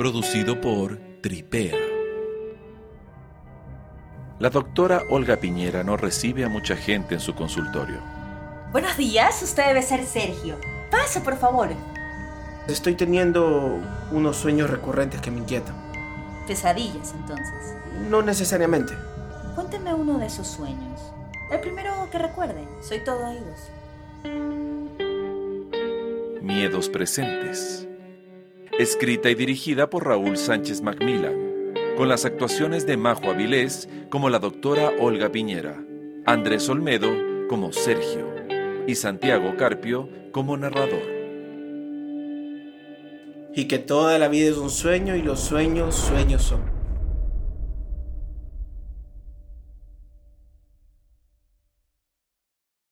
producido por Tripea. La doctora Olga Piñera no recibe a mucha gente en su consultorio. Buenos días, usted debe ser Sergio. Pase, por favor. Estoy teniendo unos sueños recurrentes que me inquietan. Pesadillas, entonces. No necesariamente. Cuénteme uno de esos sueños. El primero que recuerde. Soy todo oídos. Miedos presentes. Escrita y dirigida por Raúl Sánchez Macmillan, con las actuaciones de Majo Avilés como la doctora Olga Piñera, Andrés Olmedo como Sergio y Santiago Carpio como narrador. Y que toda la vida es un sueño y los sueños sueños son.